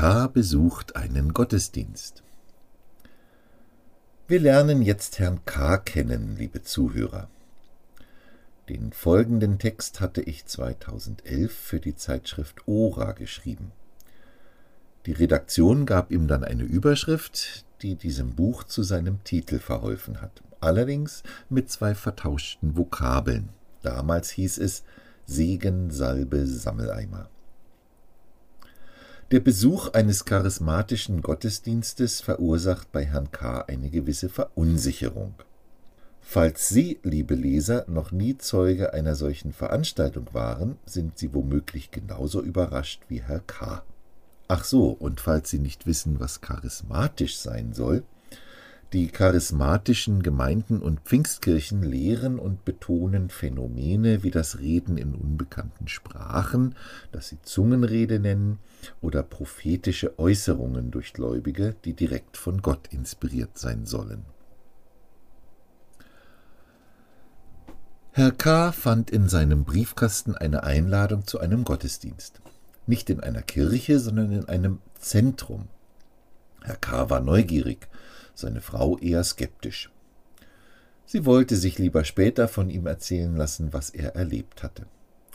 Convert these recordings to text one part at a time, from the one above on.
K. besucht einen Gottesdienst. Wir lernen jetzt Herrn K. kennen, liebe Zuhörer. Den folgenden Text hatte ich 2011 für die Zeitschrift Ora geschrieben. Die Redaktion gab ihm dann eine Überschrift, die diesem Buch zu seinem Titel verholfen hat, allerdings mit zwei vertauschten Vokabeln. Damals hieß es Segen, Salbe, Sammeleimer. Der Besuch eines charismatischen Gottesdienstes verursacht bei Herrn K. eine gewisse Verunsicherung. Falls Sie, liebe Leser, noch nie Zeuge einer solchen Veranstaltung waren, sind Sie womöglich genauso überrascht wie Herr K. Ach so, und falls Sie nicht wissen, was charismatisch sein soll, die charismatischen Gemeinden und Pfingstkirchen lehren und betonen Phänomene wie das Reden in unbekannten Sprachen, das sie Zungenrede nennen, oder prophetische Äußerungen durch Gläubige, die direkt von Gott inspiriert sein sollen. Herr K. fand in seinem Briefkasten eine Einladung zu einem Gottesdienst. Nicht in einer Kirche, sondern in einem Zentrum. Herr K. war neugierig seine Frau eher skeptisch. Sie wollte sich lieber später von ihm erzählen lassen, was er erlebt hatte.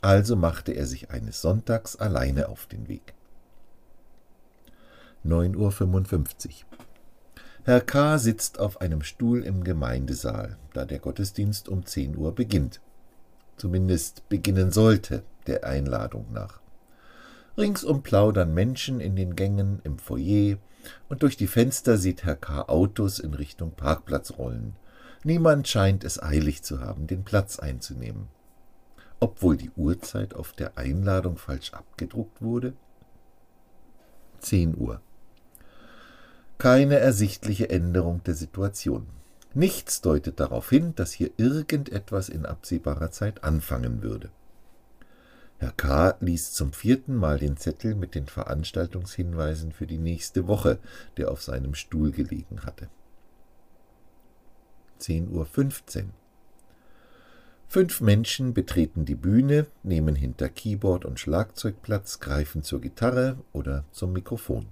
Also machte er sich eines Sonntags alleine auf den Weg. 9.55 Uhr. Herr K. sitzt auf einem Stuhl im Gemeindesaal, da der Gottesdienst um 10 Uhr beginnt. Zumindest beginnen sollte, der Einladung nach. Ringsum plaudern Menschen in den Gängen, im Foyer, und durch die Fenster sieht Herr K. Autos in Richtung Parkplatz rollen. Niemand scheint es eilig zu haben, den Platz einzunehmen. Obwohl die Uhrzeit auf der Einladung falsch abgedruckt wurde? 10 Uhr. Keine ersichtliche Änderung der Situation. Nichts deutet darauf hin, dass hier irgendetwas in absehbarer Zeit anfangen würde. Herr K. liest zum vierten Mal den Zettel mit den Veranstaltungshinweisen für die nächste Woche, der auf seinem Stuhl gelegen hatte. 10.15 Uhr. Fünf Menschen betreten die Bühne, nehmen hinter Keyboard und Schlagzeug Platz, greifen zur Gitarre oder zum Mikrofon.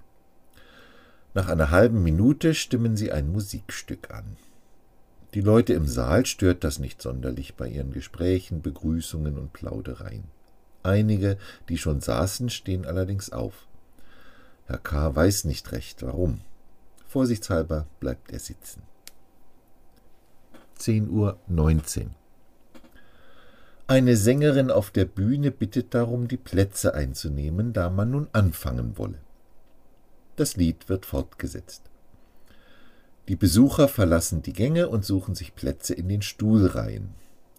Nach einer halben Minute stimmen sie ein Musikstück an. Die Leute im Saal stört das nicht sonderlich bei ihren Gesprächen, Begrüßungen und Plaudereien. Einige, die schon saßen, stehen allerdings auf. Herr K. weiß nicht recht, warum. Vorsichtshalber bleibt er sitzen. 10.19 Uhr. Eine Sängerin auf der Bühne bittet darum, die Plätze einzunehmen, da man nun anfangen wolle. Das Lied wird fortgesetzt. Die Besucher verlassen die Gänge und suchen sich Plätze in den Stuhlreihen.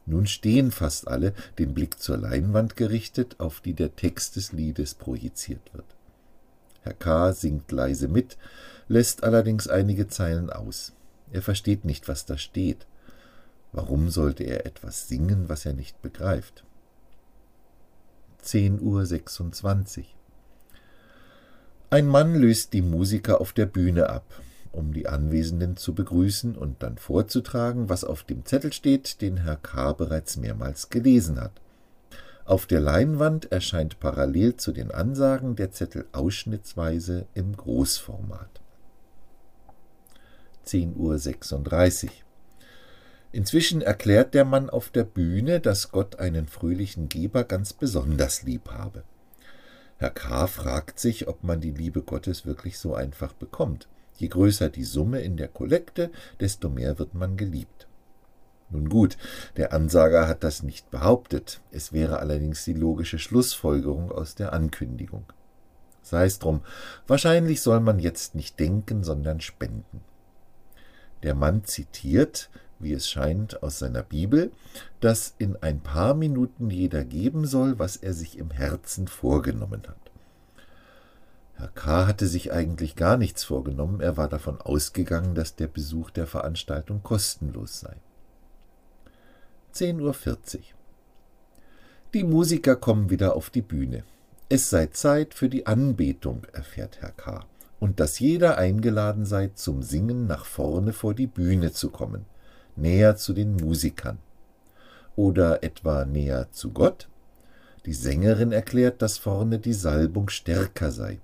Nun stehen fast alle, den Blick zur Leinwand gerichtet, auf die der Text des Liedes projiziert wird. Herr K. singt leise mit, lässt allerdings einige Zeilen aus. Er versteht nicht, was da steht. Warum sollte er etwas singen, was er nicht begreift? 10.26 Uhr. Ein Mann löst die Musiker auf der Bühne ab um die Anwesenden zu begrüßen und dann vorzutragen, was auf dem Zettel steht, den Herr K. bereits mehrmals gelesen hat. Auf der Leinwand erscheint parallel zu den Ansagen der Zettel ausschnittsweise im Großformat. 10.36 Uhr. Inzwischen erklärt der Mann auf der Bühne, dass Gott einen fröhlichen Geber ganz besonders lieb habe. Herr K. fragt sich, ob man die Liebe Gottes wirklich so einfach bekommt. Je größer die Summe in der Kollekte, desto mehr wird man geliebt. Nun gut, der Ansager hat das nicht behauptet, es wäre allerdings die logische Schlussfolgerung aus der Ankündigung. Sei es drum, wahrscheinlich soll man jetzt nicht denken, sondern spenden. Der Mann zitiert, wie es scheint, aus seiner Bibel, dass in ein paar Minuten jeder geben soll, was er sich im Herzen vorgenommen hat. Herr K. hatte sich eigentlich gar nichts vorgenommen, er war davon ausgegangen, dass der Besuch der Veranstaltung kostenlos sei. 10.40 Uhr. Die Musiker kommen wieder auf die Bühne. Es sei Zeit für die Anbetung, erfährt Herr K., und dass jeder eingeladen sei, zum Singen nach vorne vor die Bühne zu kommen, näher zu den Musikern. Oder etwa näher zu Gott? Die Sängerin erklärt, dass vorne die Salbung stärker sei.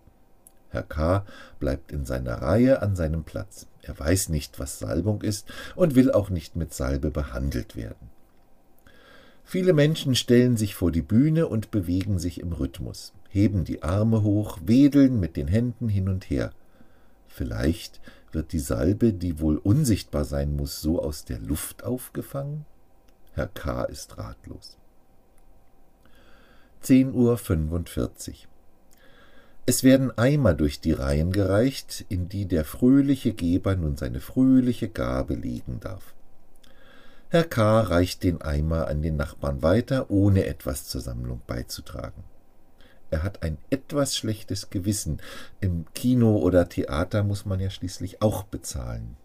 Herr K. bleibt in seiner Reihe an seinem Platz. Er weiß nicht, was Salbung ist und will auch nicht mit Salbe behandelt werden. Viele Menschen stellen sich vor die Bühne und bewegen sich im Rhythmus, heben die Arme hoch, wedeln mit den Händen hin und her. Vielleicht wird die Salbe, die wohl unsichtbar sein muss, so aus der Luft aufgefangen? Herr K. ist ratlos. 10.45 Uhr. Es werden Eimer durch die Reihen gereicht, in die der fröhliche Geber nun seine fröhliche Gabe legen darf. Herr K. reicht den Eimer an den Nachbarn weiter, ohne etwas zur Sammlung beizutragen. Er hat ein etwas schlechtes Gewissen. Im Kino oder Theater muss man ja schließlich auch bezahlen.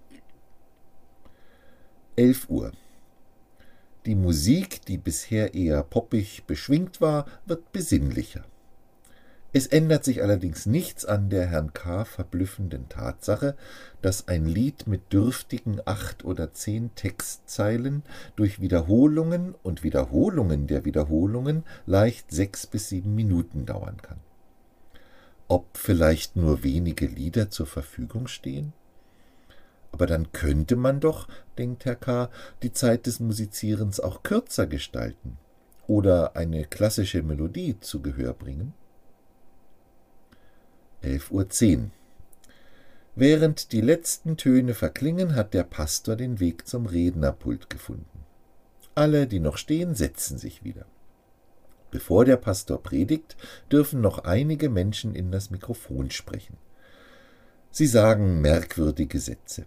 11 Uhr. Die Musik, die bisher eher poppig beschwingt war, wird besinnlicher. Es ändert sich allerdings nichts an der Herrn K. verblüffenden Tatsache, dass ein Lied mit dürftigen acht oder zehn Textzeilen durch Wiederholungen und Wiederholungen der Wiederholungen leicht sechs bis sieben Minuten dauern kann. Ob vielleicht nur wenige Lieder zur Verfügung stehen? Aber dann könnte man doch, denkt Herr K., die Zeit des Musizierens auch kürzer gestalten oder eine klassische Melodie zu Gehör bringen. 11.10 Uhr. Während die letzten Töne verklingen, hat der Pastor den Weg zum Rednerpult gefunden. Alle, die noch stehen, setzen sich wieder. Bevor der Pastor predigt, dürfen noch einige Menschen in das Mikrofon sprechen. Sie sagen merkwürdige Sätze.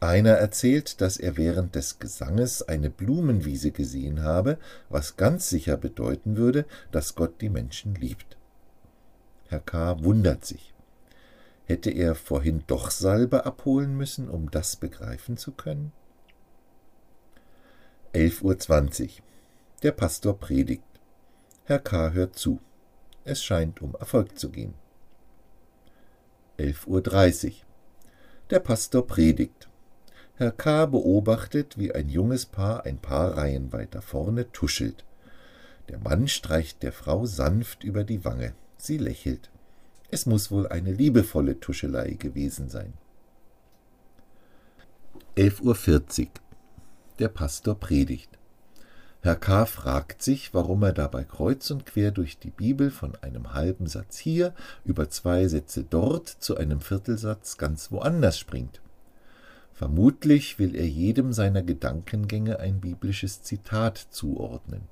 Einer erzählt, dass er während des Gesanges eine Blumenwiese gesehen habe, was ganz sicher bedeuten würde, dass Gott die Menschen liebt. Herr K. wundert sich. Hätte er vorhin doch Salbe abholen müssen, um das begreifen zu können? 11.20 Uhr. Der Pastor predigt. Herr K. hört zu. Es scheint um Erfolg zu gehen. 11.30 Uhr. Der Pastor predigt. Herr K. beobachtet, wie ein junges Paar ein paar Reihen weiter vorne tuschelt. Der Mann streicht der Frau sanft über die Wange. Sie lächelt. Es muss wohl eine liebevolle Tuschelei gewesen sein. 11.40 Uhr. Der Pastor predigt. Herr K. fragt sich, warum er dabei kreuz und quer durch die Bibel von einem halben Satz hier über zwei Sätze dort zu einem Viertelsatz ganz woanders springt. Vermutlich will er jedem seiner Gedankengänge ein biblisches Zitat zuordnen.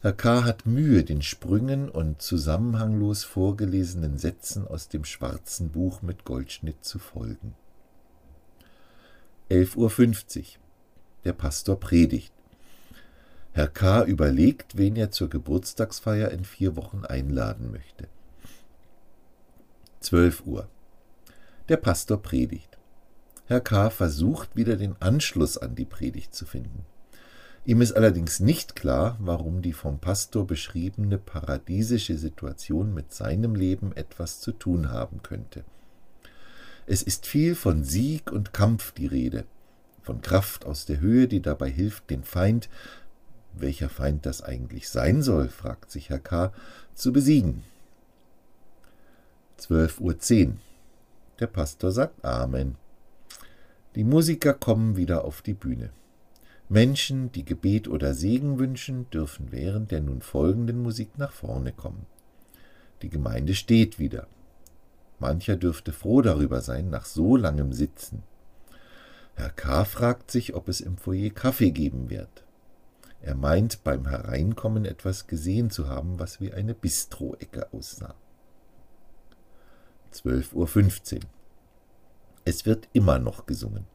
Herr K. hat Mühe, den Sprüngen und zusammenhanglos vorgelesenen Sätzen aus dem schwarzen Buch mit Goldschnitt zu folgen. 11.50 Uhr. Der Pastor predigt. Herr K. überlegt, wen er zur Geburtstagsfeier in vier Wochen einladen möchte. 12 Uhr. Der Pastor predigt. Herr K. versucht wieder den Anschluss an die Predigt zu finden. Ihm ist allerdings nicht klar, warum die vom Pastor beschriebene paradiesische Situation mit seinem Leben etwas zu tun haben könnte. Es ist viel von Sieg und Kampf die Rede, von Kraft aus der Höhe, die dabei hilft, den Feind, welcher Feind das eigentlich sein soll, fragt sich Herr K., zu besiegen. 12.10 Uhr. Der Pastor sagt Amen. Die Musiker kommen wieder auf die Bühne. Menschen, die Gebet oder Segen wünschen, dürfen während der nun folgenden Musik nach vorne kommen. Die Gemeinde steht wieder. Mancher dürfte froh darüber sein, nach so langem Sitzen. Herr K. fragt sich, ob es im Foyer Kaffee geben wird. Er meint, beim Hereinkommen etwas gesehen zu haben, was wie eine Bistro-Ecke aussah. 12.15 Uhr. Es wird immer noch gesungen.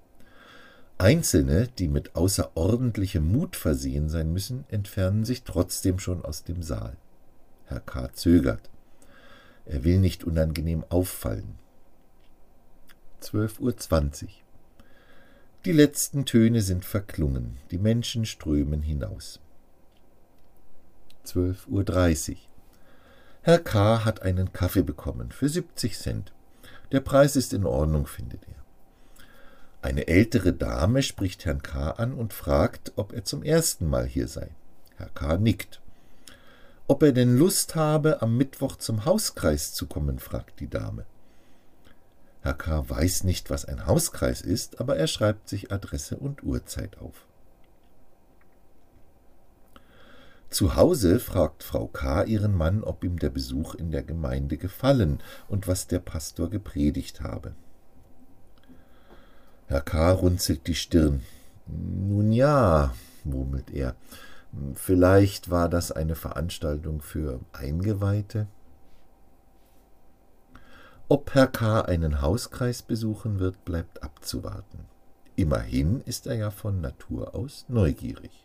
Einzelne, die mit außerordentlichem Mut versehen sein müssen, entfernen sich trotzdem schon aus dem Saal. Herr K. zögert. Er will nicht unangenehm auffallen. 12.20 Uhr. Die letzten Töne sind verklungen, die Menschen strömen hinaus. 12.30 Uhr. Herr K. hat einen Kaffee bekommen für 70 Cent. Der Preis ist in Ordnung, findet er. Eine ältere Dame spricht Herrn K. an und fragt, ob er zum ersten Mal hier sei. Herr K. nickt. Ob er denn Lust habe, am Mittwoch zum Hauskreis zu kommen, fragt die Dame. Herr K. weiß nicht, was ein Hauskreis ist, aber er schreibt sich Adresse und Uhrzeit auf. Zu Hause fragt Frau K. ihren Mann, ob ihm der Besuch in der Gemeinde gefallen und was der Pastor gepredigt habe. Herr K. runzelt die Stirn. Nun ja, murmelt er, vielleicht war das eine Veranstaltung für Eingeweihte. Ob Herr K. einen Hauskreis besuchen wird, bleibt abzuwarten. Immerhin ist er ja von Natur aus neugierig.